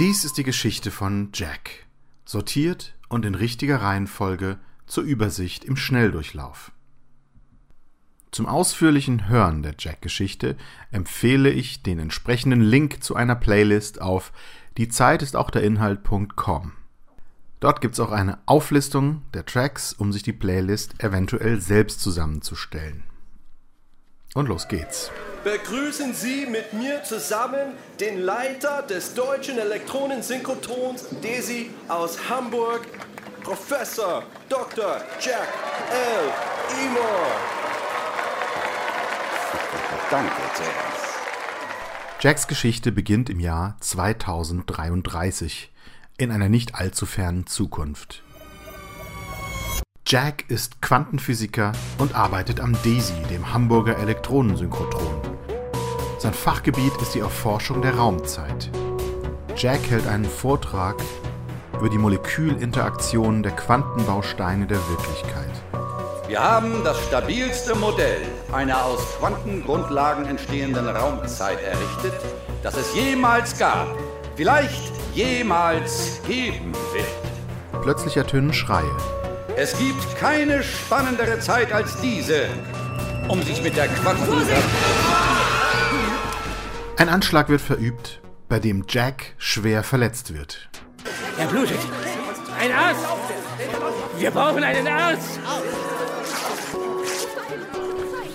Dies ist die Geschichte von Jack, sortiert und in richtiger Reihenfolge zur Übersicht im Schnelldurchlauf. Zum ausführlichen Hören der Jack-Geschichte empfehle ich den entsprechenden Link zu einer Playlist auf die Zeit ist auch der Inhalt.com. Dort gibt es auch eine Auflistung der Tracks, um sich die Playlist eventuell selbst zusammenzustellen. Und los geht's. Begrüßen Sie mit mir zusammen den Leiter des deutschen Elektronensynchrotrons DESI aus Hamburg, Professor Dr. Jack L. Emor. Danke, James. Jacks Geschichte beginnt im Jahr 2033 in einer nicht allzu fernen Zukunft. Jack ist Quantenphysiker und arbeitet am DESI, dem Hamburger Elektronensynchrotron. Sein Fachgebiet ist die Erforschung der Raumzeit. Jack hält einen Vortrag über die Molekülinteraktionen der Quantenbausteine der Wirklichkeit. Wir haben das stabilste Modell einer aus Quantengrundlagen entstehenden Raumzeit errichtet, das es jemals gab, vielleicht jemals geben wird. Plötzlich ertönen Schreie. Es gibt keine spannendere Zeit als diese, um sich mit der Quanten... Ein Anschlag wird verübt, bei dem Jack schwer verletzt wird. Er blutet. Ein Arzt! Wir brauchen einen Arzt!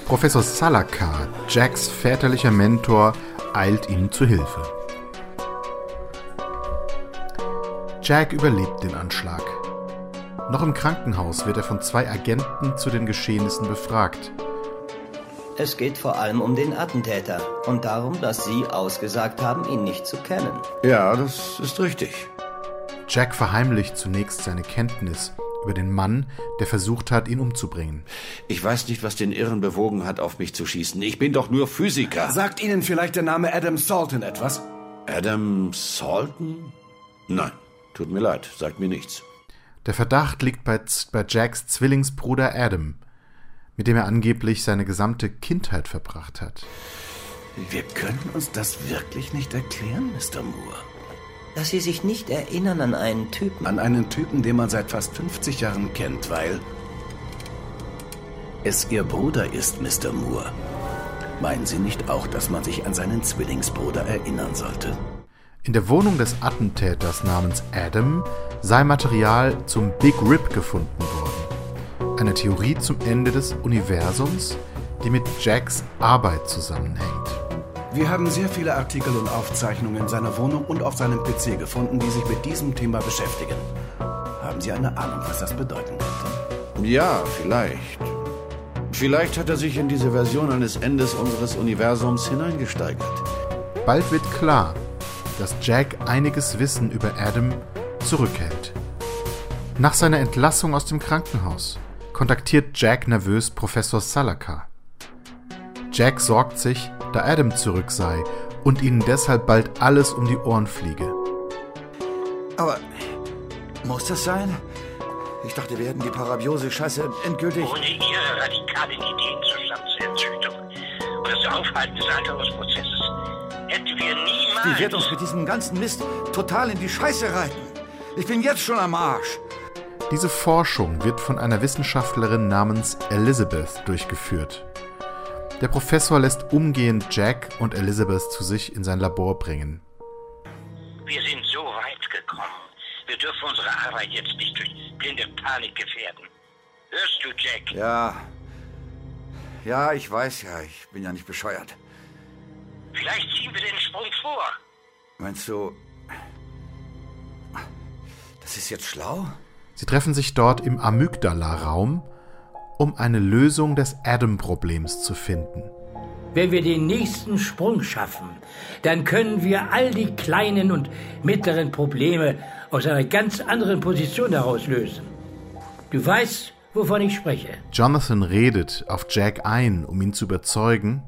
Professor Salakar, Jacks väterlicher Mentor, eilt ihm zu Hilfe. Jack überlebt den Anschlag. Noch im Krankenhaus wird er von zwei Agenten zu den Geschehnissen befragt. Es geht vor allem um den Attentäter und darum, dass Sie ausgesagt haben, ihn nicht zu kennen. Ja, das ist richtig. Jack verheimlicht zunächst seine Kenntnis über den Mann, der versucht hat, ihn umzubringen. Ich weiß nicht, was den Irren bewogen hat, auf mich zu schießen. Ich bin doch nur Physiker. Sagt Ihnen vielleicht der Name Adam Salton etwas? Adam Salton? Nein, tut mir leid, sagt mir nichts. Der Verdacht liegt bei, bei Jacks Zwillingsbruder Adam, mit dem er angeblich seine gesamte Kindheit verbracht hat. Wir können uns das wirklich nicht erklären, Mr. Moore. Dass Sie sich nicht erinnern an einen Typen. An einen Typen, den man seit fast 50 Jahren kennt, weil es Ihr Bruder ist, Mr. Moore. Meinen Sie nicht auch, dass man sich an seinen Zwillingsbruder erinnern sollte? In der Wohnung des Attentäters namens Adam sei Material zum Big Rip gefunden worden. Eine Theorie zum Ende des Universums, die mit Jacks Arbeit zusammenhängt. Wir haben sehr viele Artikel und Aufzeichnungen in seiner Wohnung und auf seinem PC gefunden, die sich mit diesem Thema beschäftigen. Haben Sie eine Ahnung, was das bedeuten könnte? Ja, vielleicht. Vielleicht hat er sich in diese Version eines Endes unseres Universums hineingesteigert. Bald wird klar, dass Jack einiges Wissen über Adam zurückhält. Nach seiner Entlassung aus dem Krankenhaus kontaktiert Jack nervös Professor Salaka. Jack sorgt sich, da Adam zurück sei und ihnen deshalb bald alles um die Ohren fliege. Aber muss das sein? Ich dachte, wir hätten die Parabiose-Scheiße endgültig. Ohne Ihre radikalen Ideen zur Stammzellentzüchtung und das Aufhalten des Alterungsprozesses hätten wir niemals. Die wird uns mit diesem ganzen Mist total in die Scheiße reiten. Ich bin jetzt schon am Arsch. Diese Forschung wird von einer Wissenschaftlerin namens Elizabeth durchgeführt. Der Professor lässt umgehend Jack und Elizabeth zu sich in sein Labor bringen. Wir sind so weit gekommen. Wir dürfen unsere Arbeit jetzt nicht durch blinde Panik gefährden. Hörst du, Jack? Ja. Ja, ich weiß ja, ich bin ja nicht bescheuert. Vielleicht ziehen wir den Sprung vor. Meinst du. Das ist jetzt schlau? Sie treffen sich dort im Amygdala-Raum, um eine Lösung des Adam-Problems zu finden. Wenn wir den nächsten Sprung schaffen, dann können wir all die kleinen und mittleren Probleme aus einer ganz anderen Position heraus lösen. Du weißt, wovon ich spreche. Jonathan redet auf Jack ein, um ihn zu überzeugen,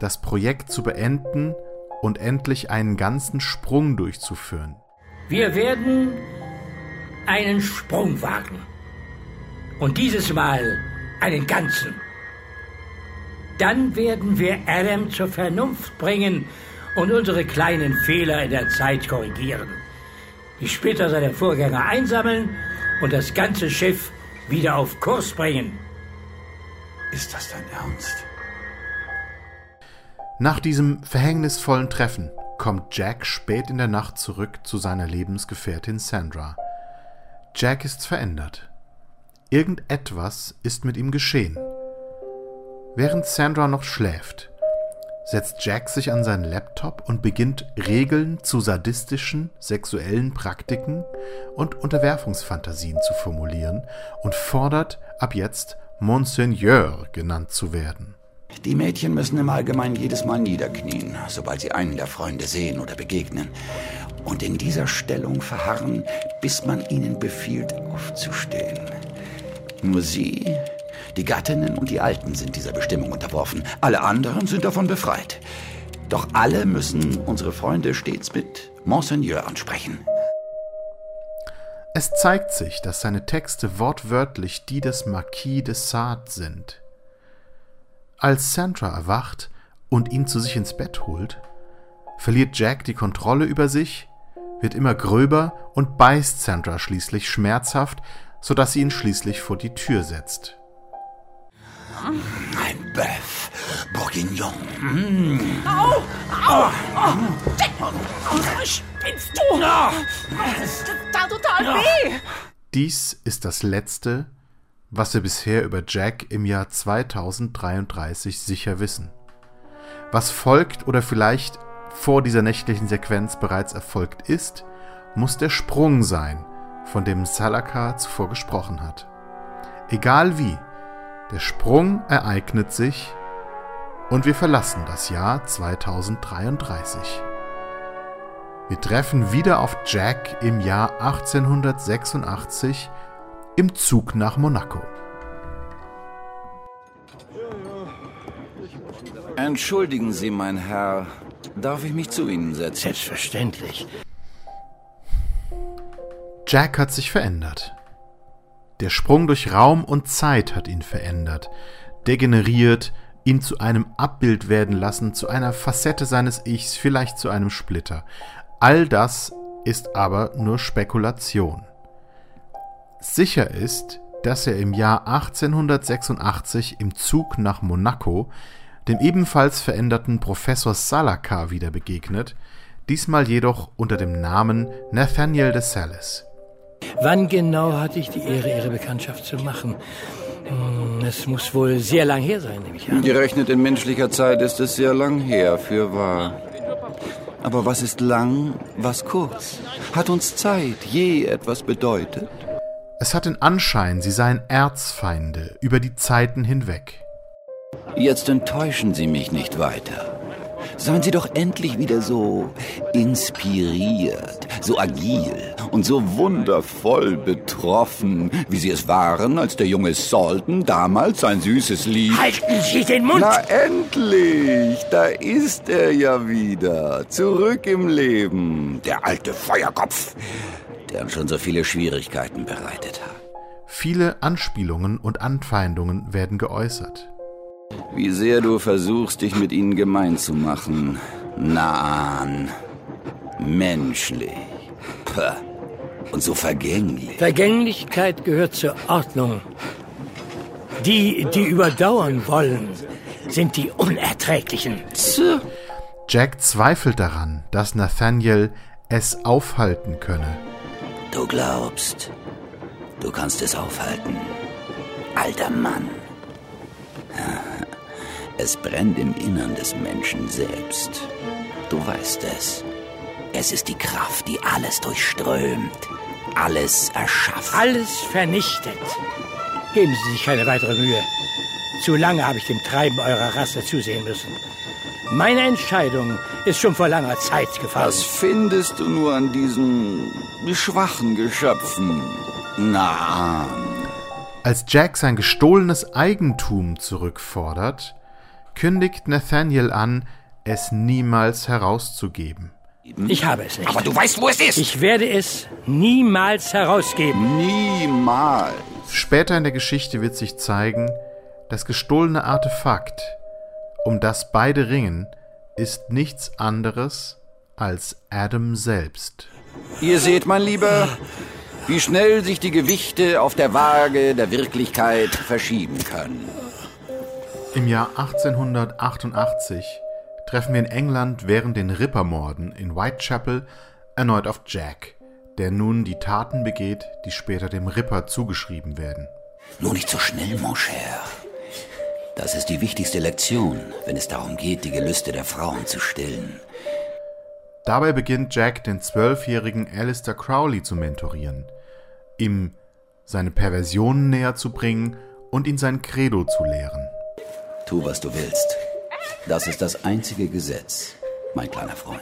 das Projekt zu beenden und endlich einen ganzen Sprung durchzuführen. Wir werden einen Sprung wagen. Und dieses Mal einen ganzen. Dann werden wir Adam zur Vernunft bringen und unsere kleinen Fehler in der Zeit korrigieren, die später seine Vorgänger einsammeln und das ganze Schiff wieder auf Kurs bringen. Ist das dein Ernst? Nach diesem verhängnisvollen Treffen kommt Jack spät in der Nacht zurück zu seiner Lebensgefährtin Sandra. Jack ist verändert. Irgendetwas ist mit ihm geschehen. Während Sandra noch schläft, setzt Jack sich an seinen Laptop und beginnt Regeln zu sadistischen, sexuellen Praktiken und Unterwerfungsfantasien zu formulieren und fordert ab jetzt Monseigneur genannt zu werden. Die Mädchen müssen im Allgemeinen jedes Mal niederknien, sobald sie einen der Freunde sehen oder begegnen. Und in dieser Stellung verharren, bis man ihnen befiehlt, aufzustehen. Nur sie, die Gattinnen und die Alten sind dieser Bestimmung unterworfen. Alle anderen sind davon befreit. Doch alle müssen unsere Freunde stets mit Monseigneur ansprechen. Es zeigt sich, dass seine Texte wortwörtlich die des Marquis de Sade sind. Als Sandra erwacht und ihn zu sich ins Bett holt, verliert Jack die Kontrolle über sich, wird immer gröber und beißt Sandra schließlich schmerzhaft, sodass sie ihn schließlich vor die Tür setzt. Ein Bœuf Bourguignon. Au! Au! Oh, Jack! Oh, spinnst du? Das tat total weh! Dies ist das letzte, was wir bisher über Jack im Jahr 2033 sicher wissen. Was folgt oder vielleicht vor dieser nächtlichen Sequenz bereits erfolgt ist, muss der Sprung sein, von dem Salaka zuvor gesprochen hat. Egal wie, der Sprung ereignet sich und wir verlassen das Jahr 2033. Wir treffen wieder auf Jack im Jahr 1886 im Zug nach Monaco. Entschuldigen Sie, mein Herr. Darf ich mich zu Ihnen setzen? Selbstverständlich. Jack hat sich verändert. Der Sprung durch Raum und Zeit hat ihn verändert, degeneriert, ihn zu einem Abbild werden lassen, zu einer Facette seines Ichs, vielleicht zu einem Splitter. All das ist aber nur Spekulation. Sicher ist, dass er im Jahr 1886 im Zug nach Monaco dem ebenfalls veränderten Professor Salaka wieder begegnet, diesmal jedoch unter dem Namen Nathaniel de Salis. Wann genau hatte ich die Ehre, Ihre Bekanntschaft zu machen? Hm, Es muss wohl sehr lang her sein, nehme ich an. Gerechnet in menschlicher Zeit ist es sehr lang her, für wahr. Aber was ist lang, was kurz? Hat uns Zeit je etwas bedeutet? Es hat den Anschein, sie seien Erzfeinde über die Zeiten hinweg. Jetzt enttäuschen Sie mich nicht weiter. Seien Sie doch endlich wieder so inspiriert, so agil und so wundervoll betroffen, wie Sie es waren, als der junge Salton damals sein süßes Lied. Halten Sie den Mund! Na endlich, da ist er ja wieder, zurück im Leben, der alte Feuerkopf, der uns schon so viele Schwierigkeiten bereitet hat. Viele Anspielungen und Anfeindungen werden geäußert. Wie sehr du versuchst, dich mit ihnen gemein zu machen. Na an. Menschlich. Puh. Und so vergänglich. Vergänglichkeit gehört zur Ordnung. Die, die überdauern wollen, sind die Unerträglichen. Jack zweifelt daran, dass Nathaniel es aufhalten könne. Du glaubst, du kannst es aufhalten. Alter Mann. Es brennt im Innern des Menschen selbst. Du weißt es. Es ist die Kraft, die alles durchströmt, alles erschafft. Alles vernichtet. Geben Sie sich keine weitere Mühe. Zu lange habe ich dem Treiben eurer Rasse zusehen müssen. Meine Entscheidung ist schon vor langer Zeit gefallen. Was findest du nur an diesen schwachen Geschöpfen? Na, Als Jack sein gestohlenes Eigentum zurückfordert, kündigt Nathaniel an, es niemals herauszugeben. Ich habe es nicht. aber du weißt, wo es ist. Ich werde es niemals herausgeben. Niemals. Später in der Geschichte wird sich zeigen, das gestohlene Artefakt, um das beide ringen, ist nichts anderes als Adam selbst. Ihr seht, mein Lieber, wie schnell sich die Gewichte auf der Waage der Wirklichkeit verschieben können. Im Jahr 1888 treffen wir in England während den Rippermorden in Whitechapel erneut auf Jack, der nun die Taten begeht, die später dem Ripper zugeschrieben werden. Nur nicht so schnell, mon cher. Das ist die wichtigste Lektion, wenn es darum geht, die Gelüste der Frauen zu stillen. Dabei beginnt Jack den zwölfjährigen Alistair Crowley zu mentorieren, ihm seine Perversionen näher zu bringen und ihn sein Credo zu lehren. Tu, was du willst. Das ist das einzige Gesetz, mein kleiner Freund.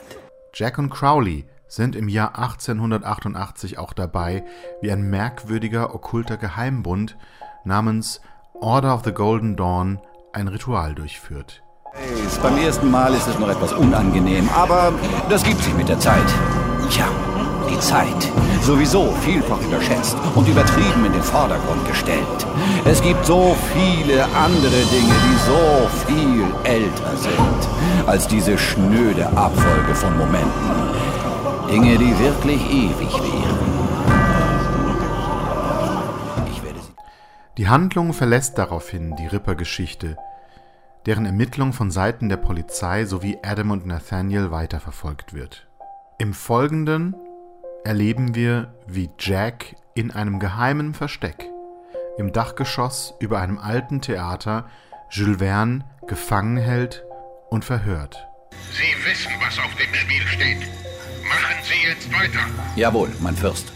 Jack und Crowley sind im Jahr 1888 auch dabei, wie ein merkwürdiger okkulter Geheimbund namens Order of the Golden Dawn ein Ritual durchführt. Beim ersten Mal ist es noch etwas unangenehm, aber das gibt sich mit der Zeit. Ja, die Zeit. Sowieso vielfach überschätzt und übertrieben in den Vordergrund gestellt. Es gibt so viele andere Dinge, die so viel älter sind als diese schnöde Abfolge von Momenten. Dinge, die wirklich ewig wären. Die Handlung verlässt daraufhin die Ripper-Geschichte, deren Ermittlung von Seiten der Polizei sowie Adam und Nathaniel weiterverfolgt wird. Im Folgenden erleben wir, wie Jack in einem geheimen Versteck im Dachgeschoss über einem alten Theater Jules Verne gefangen hält und verhört. Sie wissen, was auf dem Spiel steht. Machen Sie jetzt weiter. Jawohl, mein Fürst.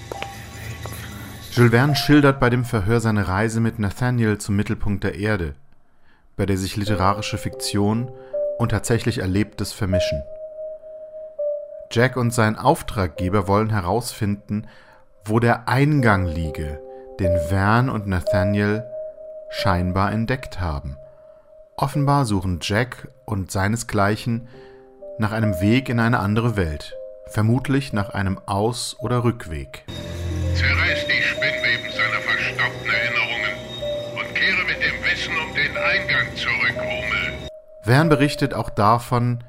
Jules Verne schildert bei dem Verhör seine Reise mit Nathaniel zum Mittelpunkt der Erde, bei der sich literarische Fiktion und tatsächlich Erlebtes vermischen. Jack und sein Auftraggeber wollen herausfinden, wo der Eingang liege, den Verne und Nathaniel scheinbar entdeckt haben. Offenbar suchen Jack und seinesgleichen nach einem Weg in eine andere Welt, vermutlich nach einem Aus- oder Rückweg. Zerreiß die Spinnweben seiner verstaubten Erinnerungen und kehre mit dem Wissen um den Eingang zurück, Hummel. Verne berichtet auch davon,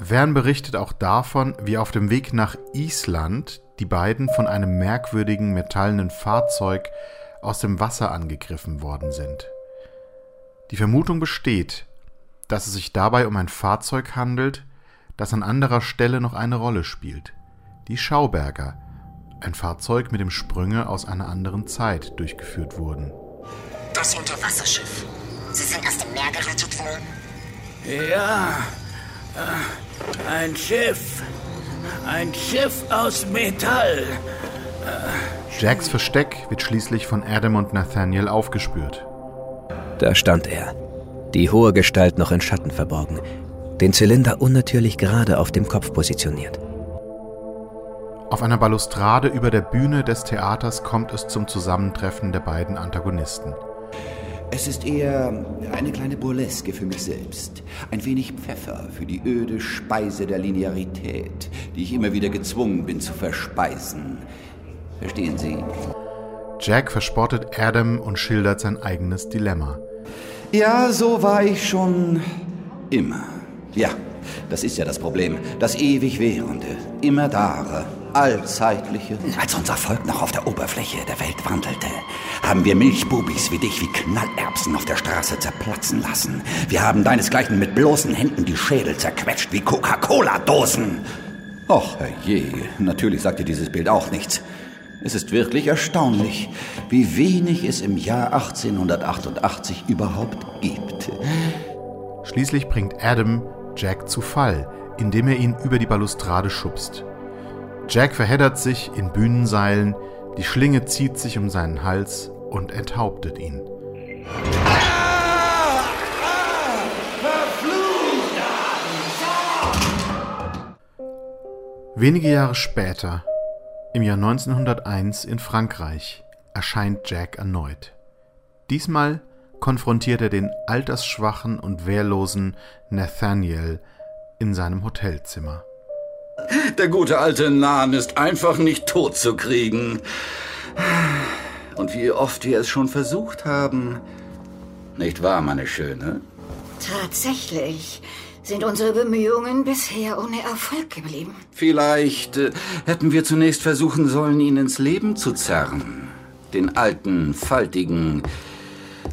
Verne berichtet auch davon, wie auf dem Weg nach Island die beiden von einem merkwürdigen metallenen Fahrzeug aus dem Wasser angegriffen worden sind. Die Vermutung besteht, dass es sich dabei um ein Fahrzeug handelt, das an anderer Stelle noch eine Rolle spielt. Die Schauberger, ein Fahrzeug, mit dem Sprünge aus einer anderen Zeit durchgeführt wurden. Das Unterwasserschiff. Sie sind aus dem Meer gerettet worden? Ja, äh, ein Schiff. Ein Schiff aus Metall. Jacks Versteck wird schließlich von Adam und Nathaniel aufgespürt. Da stand er, die hohe Gestalt noch in Schatten verborgen, den Zylinder unnatürlich gerade auf dem Kopf positioniert. Auf einer Balustrade über der Bühne des Theaters kommt es zum Zusammentreffen der beiden Antagonisten. Es ist eher eine kleine Burleske für mich selbst. Ein wenig Pfeffer für die öde Speise der Linearität, die ich immer wieder gezwungen bin zu verspeisen. Verstehen Sie? Jack verspottet Adam und schildert sein eigenes Dilemma. Ja, so war ich schon immer. Ja, das ist ja das Problem. Das ewig Währende, immer dare, allzeitliche. Als unser Volk noch auf der Oberfläche der Welt wandelte, haben wir Milchbubis wie dich wie Knallerbsen auf der Straße zerplatzen lassen. Wir haben deinesgleichen mit bloßen Händen die Schädel zerquetscht wie Coca-Cola-Dosen. Och, herrje, natürlich sagt dir dieses Bild auch nichts. Es ist wirklich erstaunlich, wie wenig es im Jahr 1888 überhaupt gibt. Schließlich bringt Adam Jack zu Fall, indem er ihn über die Balustrade schubst. Jack verheddert sich in Bühnenseilen, die Schlinge zieht sich um seinen Hals und enthauptet ihn. Wenige Jahre später, im Jahr 1901 in Frankreich, erscheint Jack erneut. Diesmal konfrontiert er den altersschwachen und wehrlosen Nathaniel in seinem Hotelzimmer. Der gute alte Nan ist einfach nicht tot zu kriegen. Und wie oft wir es schon versucht haben. Nicht wahr, meine Schöne? Tatsächlich sind unsere Bemühungen bisher ohne Erfolg geblieben. Vielleicht äh, hätten wir zunächst versuchen sollen, ihn ins Leben zu zerren. Den alten, faltigen,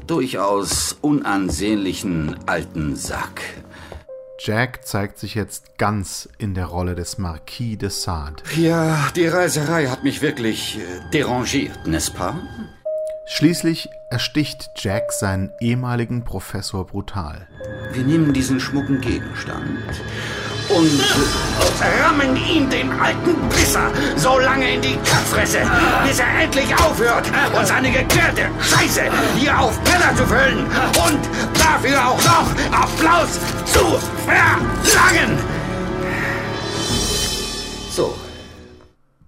durchaus unansehnlichen alten Sack. Jack zeigt sich jetzt ganz in der Rolle des Marquis de Sade. Ja, die Reiserei hat mich wirklich äh, derangiert, n'est-ce pas? Schließlich ersticht Jack seinen ehemaligen Professor brutal. Wir nehmen diesen schmucken Gegenstand und rammen ihn, den alten Pisser, so lange in die Kackfresse, bis er endlich aufhört, uns eine geklärte Scheiße hier auf Penner zu füllen und dafür auch noch Applaus zu verlangen. So.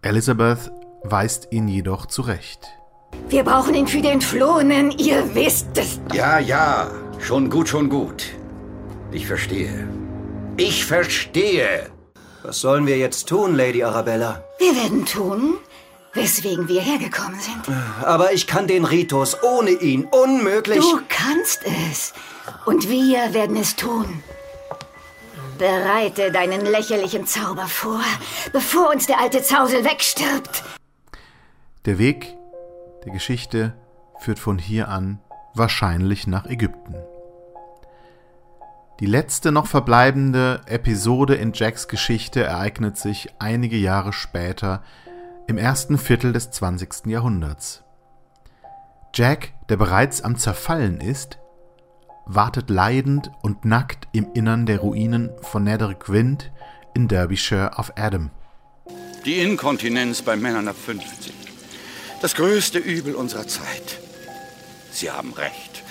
Elizabeth weist ihn jedoch zurecht. Wir brauchen ihn für den Entflohenen, ihr wisst es. Ja, ja, schon gut, schon gut. Ich verstehe. Ich verstehe. Was sollen wir jetzt tun, Lady Arabella? Wir werden tun, weswegen wir hergekommen sind. Aber ich kann den Ritus ohne ihn unmöglich. Du kannst es. Und wir werden es tun. Bereite deinen lächerlichen Zauber vor, bevor uns der alte Zausel wegstirbt. Der Weg der Geschichte führt von hier an wahrscheinlich nach Ägypten. Die letzte noch verbleibende Episode in Jacks Geschichte ereignet sich einige Jahre später im ersten Viertel des 20. Jahrhunderts. Jack, der bereits am Zerfallen ist, wartet leidend und nackt im Innern der Ruinen von Nether Gwent in Derbyshire auf Adam. Die Inkontinenz bei Männern ab 50. Das größte Übel unserer Zeit. Sie haben recht.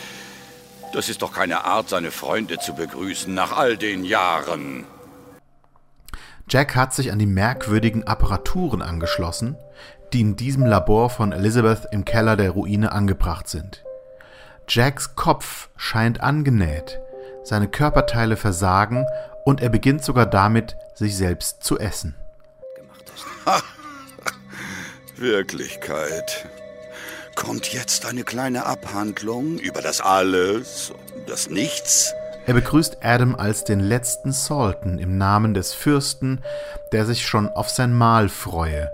Das ist doch keine Art, seine Freunde zu begrüßen nach all den Jahren. Jack hat sich an die merkwürdigen Apparaturen angeschlossen, die in diesem Labor von Elizabeth im Keller der Ruine angebracht sind. Jacks Kopf scheint angenäht, seine Körperteile versagen und er beginnt sogar damit, sich selbst zu essen. Ha. Wirklichkeit. Kommt jetzt eine kleine Abhandlung über das Alles, das Nichts? Er begrüßt Adam als den letzten Salton im Namen des Fürsten, der sich schon auf sein Mahl freue,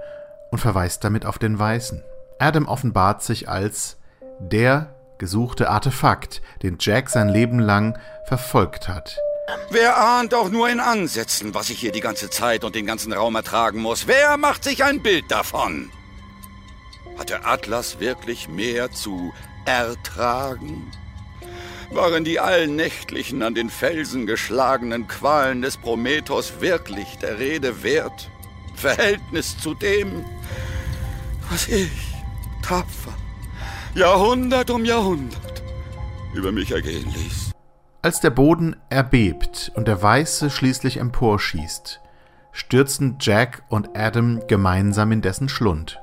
und verweist damit auf den Weißen. Adam offenbart sich als der gesuchte Artefakt, den Jack sein Leben lang verfolgt hat. Wer ahnt auch nur in Ansätzen, was ich hier die ganze Zeit und den ganzen Raum ertragen muss? Wer macht sich ein Bild davon? Hat der Atlas wirklich mehr zu ertragen? Waren die allnächtlichen an den Felsen geschlagenen Qualen des Prometheus wirklich der Rede wert? Verhältnis zu dem, was ich, tapfer, Jahrhundert um Jahrhundert, über mich ergehen ließ. Als der Boden erbebt und der Weiße schließlich emporschießt, stürzen Jack und Adam gemeinsam in dessen Schlund.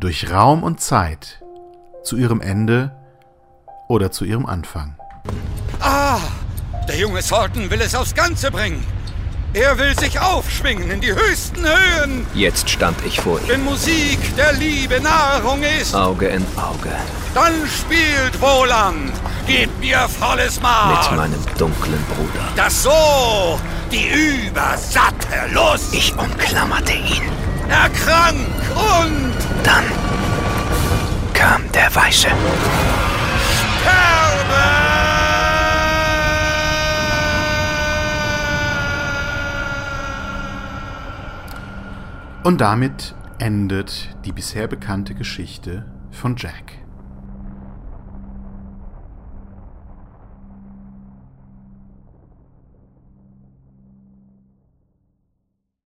Durch Raum und Zeit, zu ihrem Ende oder zu ihrem Anfang. Ah, der junge Thornton will es aufs Ganze bringen. Er will sich aufschwingen in die höchsten Höhen. Jetzt stand ich vor ihm. Wenn Musik der Liebe Nahrung ist. Auge in Auge. Dann spielt Wohland. Gebt mir volles Maß. Mit meinem dunklen Bruder. Das so die übersatte Lust. Ich umklammerte ihn. Erkrank und. Dann kam der Weiße. Sterbe! Und damit endet die bisher bekannte Geschichte von Jack.